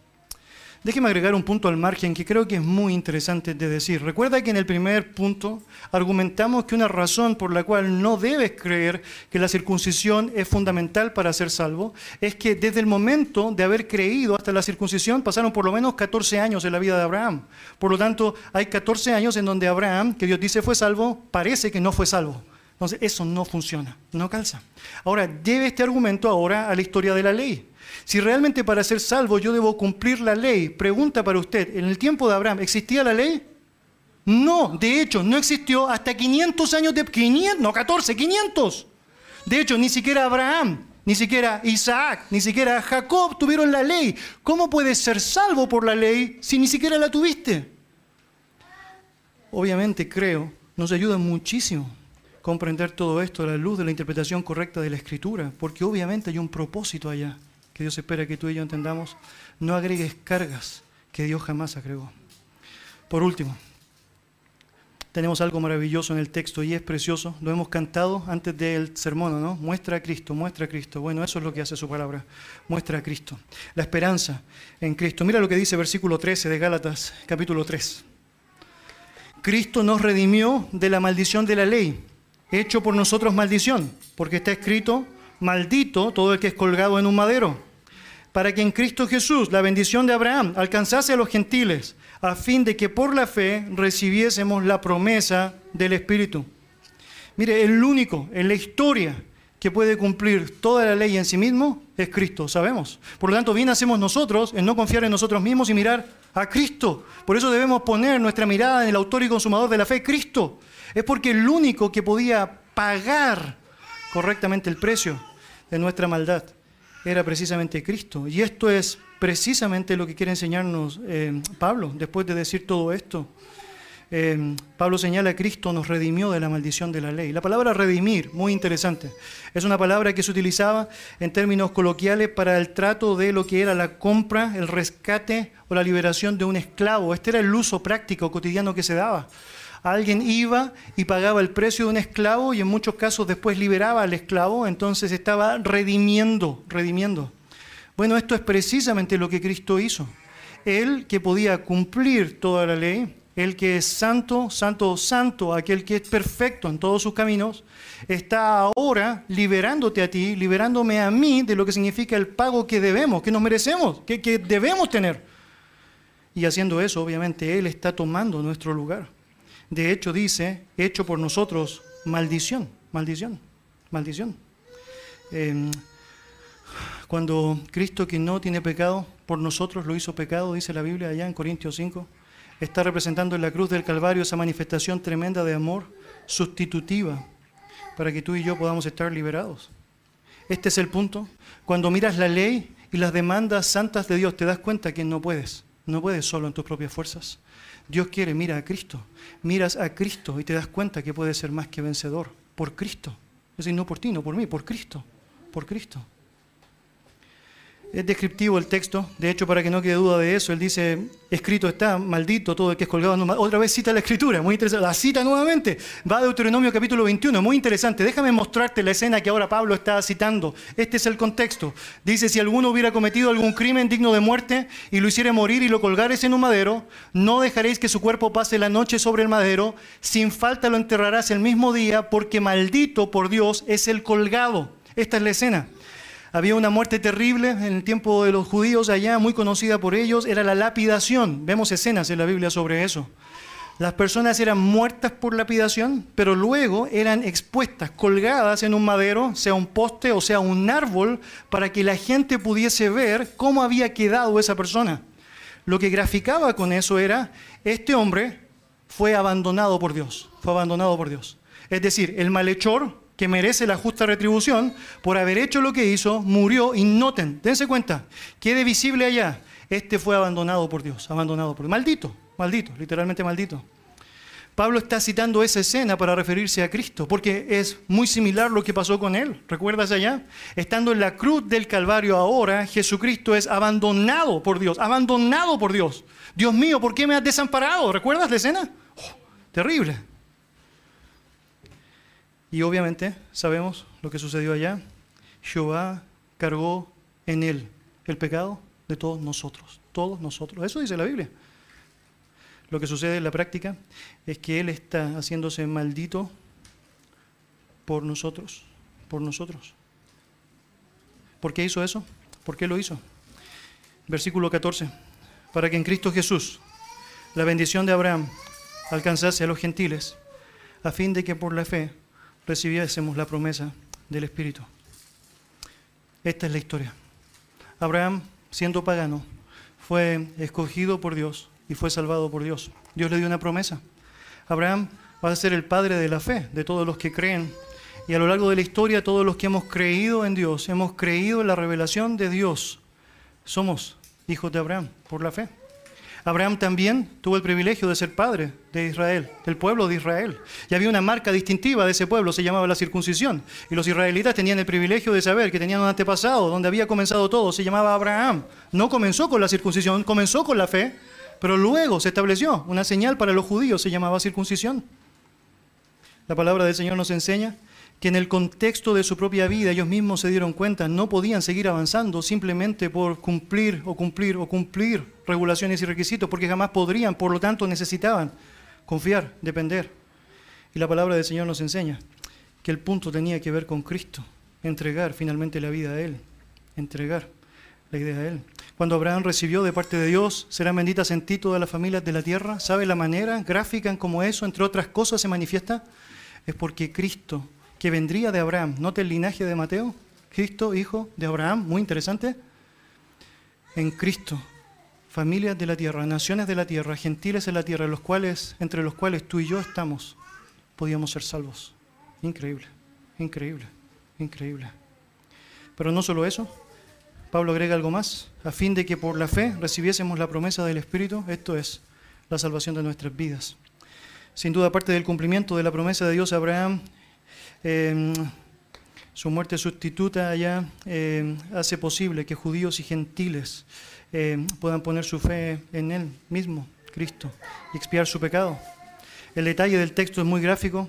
Déjeme agregar un punto al margen que creo que es muy interesante de decir. Recuerda que en el primer punto argumentamos que una razón por la cual no debes creer que la circuncisión es fundamental para ser salvo es que desde el momento de haber creído hasta la circuncisión pasaron por lo menos 14 años en la vida de Abraham. Por lo tanto, hay 14 años en donde Abraham, que Dios dice fue salvo, parece que no fue salvo. Entonces, eso no funciona, no calza. Ahora, debe este argumento ahora a la historia de la ley. Si realmente para ser salvo yo debo cumplir la ley, pregunta para usted, ¿en el tiempo de Abraham existía la ley? No, de hecho, no existió hasta 500 años de... 500, no, 14, 500. De hecho, ni siquiera Abraham, ni siquiera Isaac, ni siquiera Jacob tuvieron la ley. ¿Cómo puedes ser salvo por la ley si ni siquiera la tuviste? Obviamente creo, nos ayuda muchísimo comprender todo esto a la luz de la interpretación correcta de la escritura, porque obviamente hay un propósito allá que Dios espera que tú y yo entendamos, no agregues cargas que Dios jamás agregó. Por último, tenemos algo maravilloso en el texto y es precioso. Lo hemos cantado antes del sermón, ¿no? Muestra a Cristo, muestra a Cristo. Bueno, eso es lo que hace su palabra. Muestra a Cristo. La esperanza en Cristo. Mira lo que dice versículo 13 de Gálatas, capítulo 3. Cristo nos redimió de la maldición de la ley, hecho por nosotros maldición, porque está escrito, maldito todo el que es colgado en un madero para que en Cristo Jesús la bendición de Abraham alcanzase a los gentiles, a fin de que por la fe recibiésemos la promesa del Espíritu. Mire, el único en la historia que puede cumplir toda la ley en sí mismo es Cristo, sabemos. Por lo tanto, bien hacemos nosotros en no confiar en nosotros mismos y mirar a Cristo. Por eso debemos poner nuestra mirada en el autor y consumador de la fe, Cristo. Es porque el único que podía pagar correctamente el precio de nuestra maldad era precisamente Cristo. Y esto es precisamente lo que quiere enseñarnos eh, Pablo después de decir todo esto. Eh, Pablo señala Cristo nos redimió de la maldición de la ley. La palabra redimir, muy interesante, es una palabra que se utilizaba en términos coloquiales para el trato de lo que era la compra, el rescate o la liberación de un esclavo. Este era el uso práctico cotidiano que se daba. Alguien iba y pagaba el precio de un esclavo y en muchos casos después liberaba al esclavo, entonces estaba redimiendo, redimiendo. Bueno, esto es precisamente lo que Cristo hizo. Él que podía cumplir toda la ley, el que es santo, santo, santo, aquel que es perfecto en todos sus caminos, está ahora liberándote a ti, liberándome a mí de lo que significa el pago que debemos, que nos merecemos, que, que debemos tener. Y haciendo eso, obviamente, Él está tomando nuestro lugar. De hecho, dice, hecho por nosotros maldición, maldición, maldición. Em, cuando Cristo que no tiene pecado, por nosotros lo hizo pecado, dice la Biblia allá en Corintios 5, está representando en la cruz del Calvario esa manifestación tremenda de amor sustitutiva para que tú y yo podamos estar liberados. Este es el punto. Cuando miras la ley y las demandas santas de Dios, te das cuenta que no puedes. No puedes solo en tus propias fuerzas. Dios quiere, mira a Cristo. Miras a Cristo y te das cuenta que puedes ser más que vencedor por Cristo. Es decir, no por ti, no por mí, por Cristo. Por Cristo. Es descriptivo el texto, de hecho, para que no quede duda de eso, él dice, escrito está, maldito todo el que es colgado. Otra vez cita la escritura, muy interesante. La cita nuevamente, va a Deuteronomio capítulo 21, muy interesante. Déjame mostrarte la escena que ahora Pablo está citando. Este es el contexto. Dice, si alguno hubiera cometido algún crimen digno de muerte y lo hiciera morir y lo colgares en un madero, no dejaréis que su cuerpo pase la noche sobre el madero, sin falta lo enterrarás el mismo día, porque maldito por Dios es el colgado. Esta es la escena. Había una muerte terrible en el tiempo de los judíos allá, muy conocida por ellos, era la lapidación. Vemos escenas en la Biblia sobre eso. Las personas eran muertas por lapidación, pero luego eran expuestas, colgadas en un madero, sea un poste o sea un árbol, para que la gente pudiese ver cómo había quedado esa persona. Lo que graficaba con eso era, este hombre fue abandonado por Dios, fue abandonado por Dios. Es decir, el malhechor que merece la justa retribución, por haber hecho lo que hizo, murió y noten, dense cuenta, quede visible allá, este fue abandonado por Dios, abandonado por Dios. Maldito, maldito, literalmente maldito. Pablo está citando esa escena para referirse a Cristo, porque es muy similar lo que pasó con él. ¿Recuerdas allá? Estando en la cruz del Calvario ahora, Jesucristo es abandonado por Dios, abandonado por Dios. Dios mío, ¿por qué me has desamparado? ¿Recuerdas la escena? Oh, terrible. Y obviamente sabemos lo que sucedió allá. Jehová cargó en él el pecado de todos nosotros, todos nosotros. Eso dice la Biblia. Lo que sucede en la práctica es que Él está haciéndose maldito por nosotros, por nosotros. ¿Por qué hizo eso? ¿Por qué lo hizo? Versículo 14. Para que en Cristo Jesús la bendición de Abraham alcanzase a los gentiles, a fin de que por la fe recibiésemos la promesa del Espíritu. Esta es la historia. Abraham, siendo pagano, fue escogido por Dios y fue salvado por Dios. Dios le dio una promesa. Abraham va a ser el padre de la fe, de todos los que creen. Y a lo largo de la historia, todos los que hemos creído en Dios, hemos creído en la revelación de Dios, somos hijos de Abraham por la fe. Abraham también tuvo el privilegio de ser padre de Israel, del pueblo de Israel. Y había una marca distintiva de ese pueblo, se llamaba la circuncisión. Y los israelitas tenían el privilegio de saber que tenían un antepasado donde había comenzado todo, se llamaba Abraham. No comenzó con la circuncisión, comenzó con la fe, pero luego se estableció una señal para los judíos, se llamaba circuncisión. La palabra del Señor nos enseña que en el contexto de su propia vida ellos mismos se dieron cuenta, no podían seguir avanzando simplemente por cumplir o cumplir o cumplir regulaciones y requisitos, porque jamás podrían, por lo tanto necesitaban confiar, depender. Y la palabra del Señor nos enseña que el punto tenía que ver con Cristo, entregar finalmente la vida a Él, entregar la idea a Él. Cuando Abraham recibió de parte de Dios, serán benditas en ti todas las familias de la tierra. ¿Sabe la manera gráfica en cómo eso, entre otras cosas, se manifiesta? Es porque Cristo, que vendría de Abraham, note el linaje de Mateo, Cristo, hijo de Abraham, muy interesante. En Cristo, familias de la tierra, naciones de la tierra, gentiles en la tierra, los cuales, entre los cuales tú y yo estamos, podíamos ser salvos. Increíble, increíble, increíble. Pero no solo eso, Pablo agrega algo más, a fin de que por la fe recibiésemos la promesa del Espíritu, esto es, la salvación de nuestras vidas. Sin duda, aparte del cumplimiento de la promesa de Dios a Abraham, em, su muerte sustituta allá em, hace posible que judíos y gentiles em, puedan poner su fe en Él mismo, Cristo, y expiar su pecado. El detalle del texto es muy gráfico,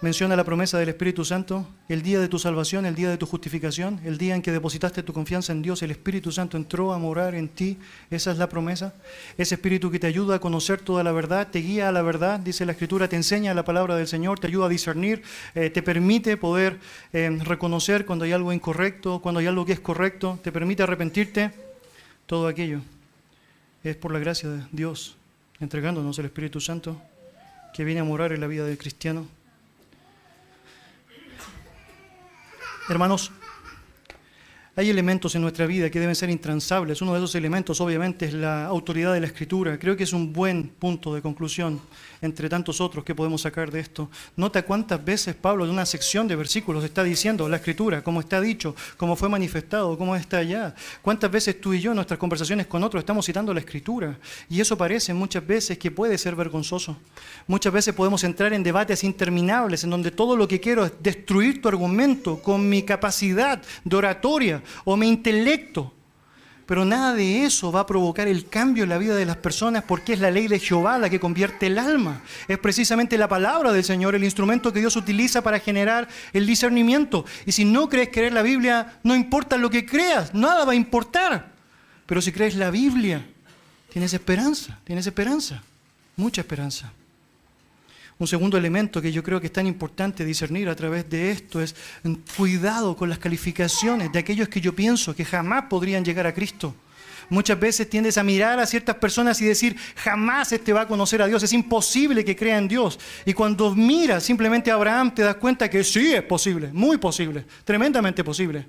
menciona la promesa del Espíritu Santo, el día de tu salvación, el día de tu justificación, el día en que depositaste tu confianza en Dios, el Espíritu Santo entró a morar en ti, esa es la promesa, ese Espíritu que te ayuda a conocer toda la verdad, te guía a la verdad, dice la Escritura, te enseña la palabra del Señor, te ayuda a discernir, eh, te permite poder eh, reconocer cuando hay algo incorrecto, cuando hay algo que es correcto, te permite arrepentirte, todo aquello es por la gracia de Dios, entregándonos el Espíritu Santo que viene a morar en la vida del cristiano. Hermanos, hay elementos en nuestra vida que deben ser intransables. Uno de esos elementos, obviamente, es la autoridad de la Escritura. Creo que es un buen punto de conclusión entre tantos otros que podemos sacar de esto. Nota cuántas veces Pablo en una sección de versículos está diciendo la Escritura, cómo está dicho, cómo fue manifestado, cómo está allá. Cuántas veces tú y yo en nuestras conversaciones con otros estamos citando la Escritura. Y eso parece muchas veces que puede ser vergonzoso. Muchas veces podemos entrar en debates interminables en donde todo lo que quiero es destruir tu argumento con mi capacidad de oratoria o mi intelecto. Pero nada de eso va a provocar el cambio en la vida de las personas porque es la ley de Jehová la que convierte el alma. Es precisamente la palabra del Señor, el instrumento que Dios utiliza para generar el discernimiento. Y si no crees creer la Biblia, no importa lo que creas, nada va a importar. Pero si crees la Biblia, tienes esperanza, tienes esperanza, mucha esperanza. Un segundo elemento que yo creo que es tan importante discernir a través de esto es cuidado con las calificaciones de aquellos que yo pienso que jamás podrían llegar a Cristo. Muchas veces tiendes a mirar a ciertas personas y decir, jamás este va a conocer a Dios, es imposible que crea en Dios. Y cuando miras simplemente a Abraham te das cuenta que sí es posible, muy posible, tremendamente posible.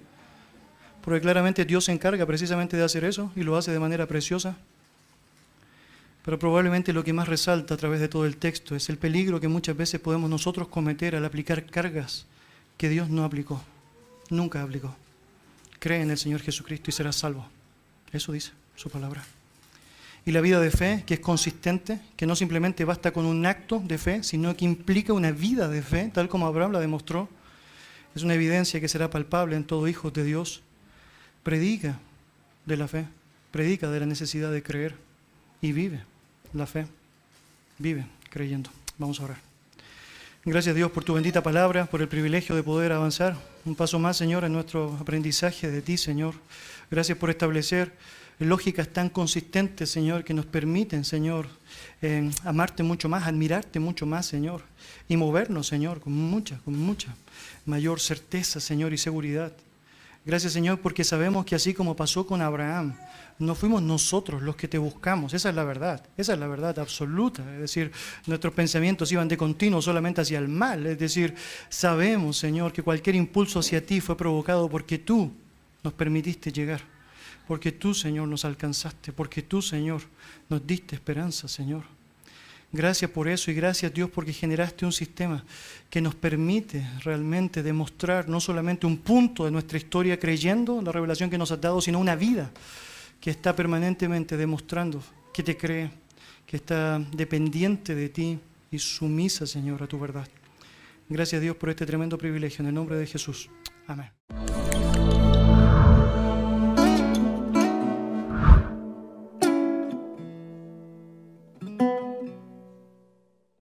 Porque claramente Dios se encarga precisamente de hacer eso y lo hace de manera preciosa. Pero probablemente lo que más resalta a través de todo el texto es el peligro que muchas veces podemos nosotros cometer al aplicar cargas que Dios no aplicó, nunca aplicó. Cree en el Señor Jesucristo y serás salvo. Eso dice su palabra. y la vida de fe, que es consistente, que no simplemente basta con un acto de fe, sino que implica una vida de fe, tal como Abraham la demostró. Es una evidencia que será palpable en todo hijo de Dios. Predica de la fe, predica de la necesidad de creer y vive la fe. Vive creyendo. Vamos a orar. Gracias Dios por tu bendita palabra, por el privilegio de poder avanzar un paso más, Señor, en nuestro aprendizaje de ti, Señor. Gracias por establecer lógicas tan consistentes, Señor, que nos permiten, Señor, amarte mucho más, admirarte mucho más, Señor, y movernos, Señor, con mucha, con mucha mayor certeza, Señor, y seguridad. Gracias, Señor, porque sabemos que así como pasó con Abraham, no fuimos nosotros los que te buscamos, esa es la verdad, esa es la verdad absoluta, es decir, nuestros pensamientos iban de continuo solamente hacia el mal, es decir, sabemos, Señor, que cualquier impulso hacia ti fue provocado porque tú nos permitiste llegar, porque tú, Señor, nos alcanzaste, porque tú, Señor, nos diste esperanza, Señor. Gracias por eso y gracias Dios porque generaste un sistema que nos permite realmente demostrar no solamente un punto de nuestra historia creyendo la revelación que nos has dado, sino una vida que está permanentemente demostrando que te cree, que está dependiente de ti y sumisa, Señor, a tu verdad. Gracias Dios por este tremendo privilegio. En el nombre de Jesús. Amén.